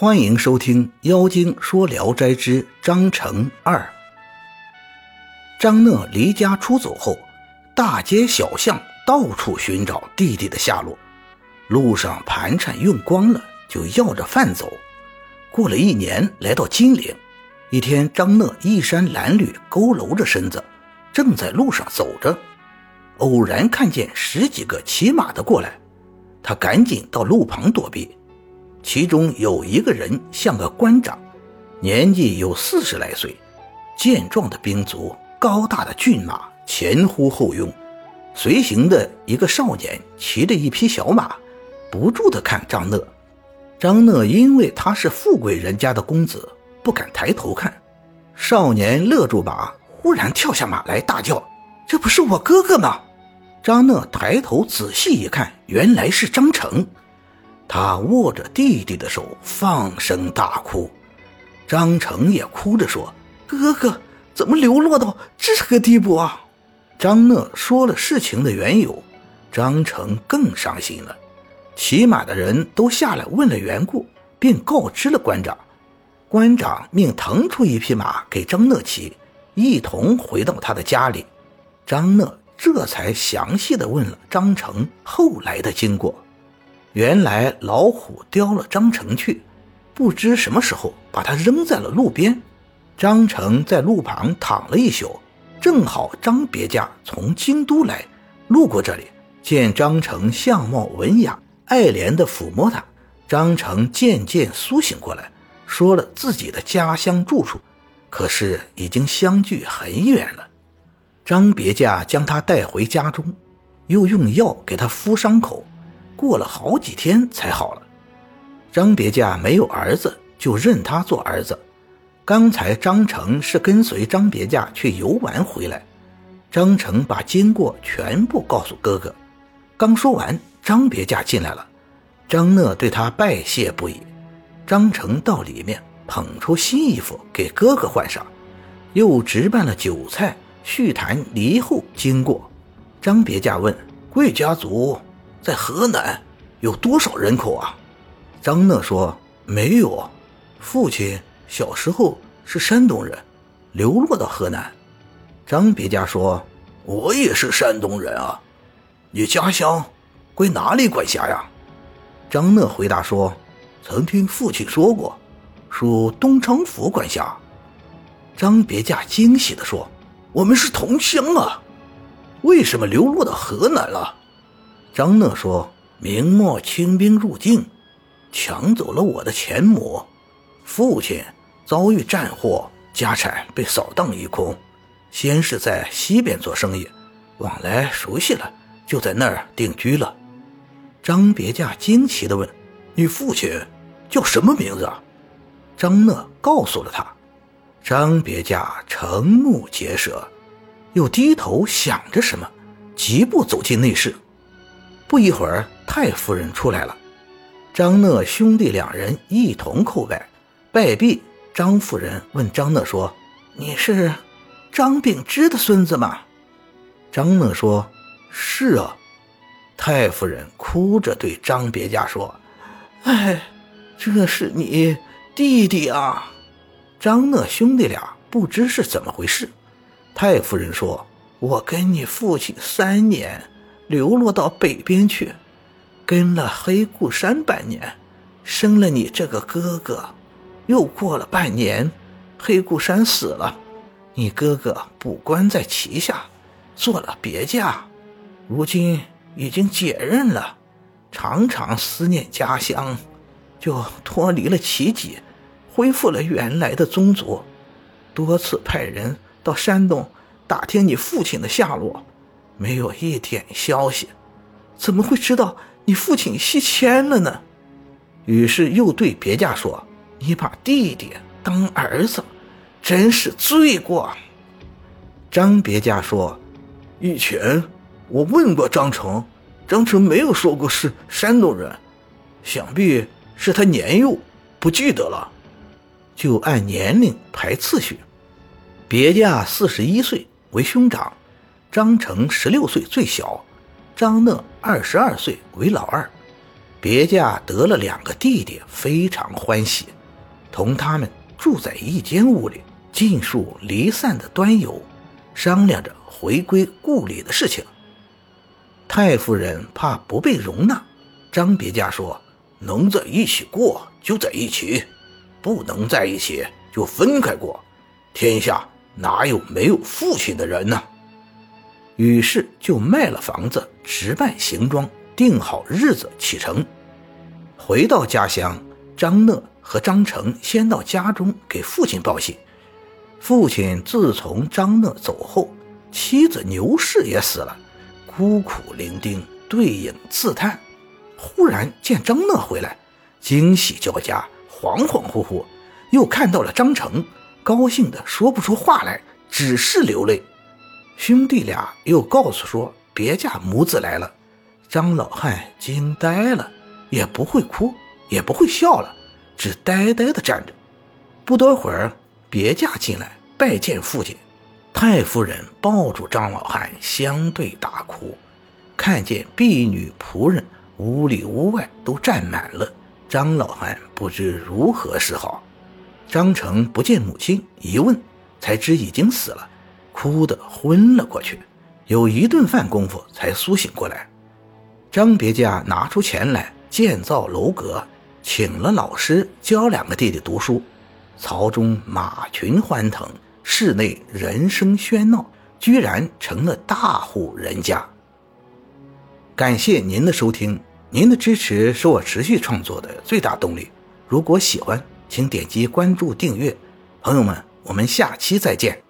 欢迎收听《妖精说聊斋之张成二》。张讷离家出走后，大街小巷到处寻找弟弟的下落，路上盘缠用光了，就要着饭走。过了一年，来到金陵，一天，张讷衣衫褴褛，佝偻着身子，正在路上走着，偶然看见十几个骑马的过来，他赶紧到路旁躲避。其中有一个人像个官长，年纪有四十来岁，健壮的兵卒，高大的骏马，前呼后拥。随行的一个少年骑着一匹小马，不住地看张讷。张讷因为他是富贵人家的公子，不敢抬头看。少年勒住马，忽然跳下马来，大叫：“这不是我哥哥吗？”张讷抬头仔细一看，原来是张成。他握着弟弟的手，放声大哭。张成也哭着说：“哥哥怎么流落到这个地步啊？”张讷说了事情的缘由，张成更伤心了。骑马的人都下来问了缘故，并告知了官长。官长命腾出一匹马给张讷骑，一同回到他的家里。张讷这才详细的问了张成后来的经过。原来老虎叼了张成去，不知什么时候把他扔在了路边。张成在路旁躺了一宿，正好张别驾从京都来，路过这里，见张成相貌文雅，爱怜地抚摸他。张成渐渐苏醒过来，说了自己的家乡住处，可是已经相距很远了。张别驾将他带回家中，又用药给他敷伤口。过了好几天才好了。张别驾没有儿子，就认他做儿子。刚才张成是跟随张别驾去游玩回来，张成把经过全部告诉哥哥。刚说完，张别驾进来了，张讷对他拜谢不已。张成到里面捧出新衣服给哥哥换上，又值办了酒菜，叙谈离后经过。张别驾问贵家族。在河南有多少人口啊？张讷说：“没有，父亲小时候是山东人，流落到河南。”张别家说：“我也是山东人啊，你家乡归哪里管辖呀？”张讷回答说：“曾听父亲说过，属东昌府管辖。”张别家惊喜地说：“我们是同乡啊，为什么流落到河南了？”张讷说：“明末清兵入境，抢走了我的前母，父亲遭遇战祸，家产被扫荡一空。先是在西边做生意，往来熟悉了，就在那儿定居了。”张别驾惊奇地问：“你父亲叫什么名字？”张讷告诉了他。张别驾瞠目结舌，又低头想着什么，疾步走进内室。不一会儿，太夫人出来了。张讷兄弟两人一同叩拜，拜毕，张夫人问张讷说：“你是张秉之的孙子吗？”张讷说：“是啊。”太夫人哭着对张别驾说：“哎，这是你弟弟啊！”张讷兄弟俩不知是怎么回事。太夫人说：“我跟你父亲三年。”流落到北边去，跟了黑固山半年，生了你这个哥哥。又过了半年，黑固山死了，你哥哥补官在旗下，做了别驾。如今已经解任了，常常思念家乡，就脱离了旗籍，恢复了原来的宗族。多次派人到山东打听你父亲的下落。没有一点消息，怎么会知道你父亲西迁了呢？于是又对别家说：“你把弟弟当儿子，真是罪过。”张别家说：“以前我问过张成，张成没有说过是山东人，想必是他年幼不记得了，就按年龄排次序。别家四十一岁为兄长。”张成十六岁最小，张讷二十二岁为老二。别家得了两个弟弟，非常欢喜，同他们住在一间屋里，尽数离散的端游，商量着回归故里的事情。太夫人怕不被容纳，张别家说：“能在一起过就在一起，不能在一起就分开过。天下哪有没有父亲的人呢？”于是就卖了房子，置办行装，定好日子启程。回到家乡，张讷和张成先到家中给父亲报信。父亲自从张讷走后，妻子牛氏也死了。孤苦伶仃，对影自叹。忽然见张讷回来，惊喜交加，恍恍惚惚，又看到了张成，高兴的说不出话来，只是流泪。兄弟俩又告诉说别家母子来了，张老汉惊呆了，也不会哭，也不会笑了，只呆呆的站着。不多会儿，别家进来拜见父亲。太夫人抱住张老汉，相对大哭。看见婢女仆人屋里屋外都站满了，张老汉不知如何是好。张成不见母亲，一问才知已经死了，哭得昏了过去。有一顿饭功夫才苏醒过来。张别家拿出钱来建造楼阁，请了老师教两个弟弟读书。曹中马群欢腾。室内人声喧闹，居然成了大户人家。感谢您的收听，您的支持是我持续创作的最大动力。如果喜欢，请点击关注订阅。朋友们，我们下期再见。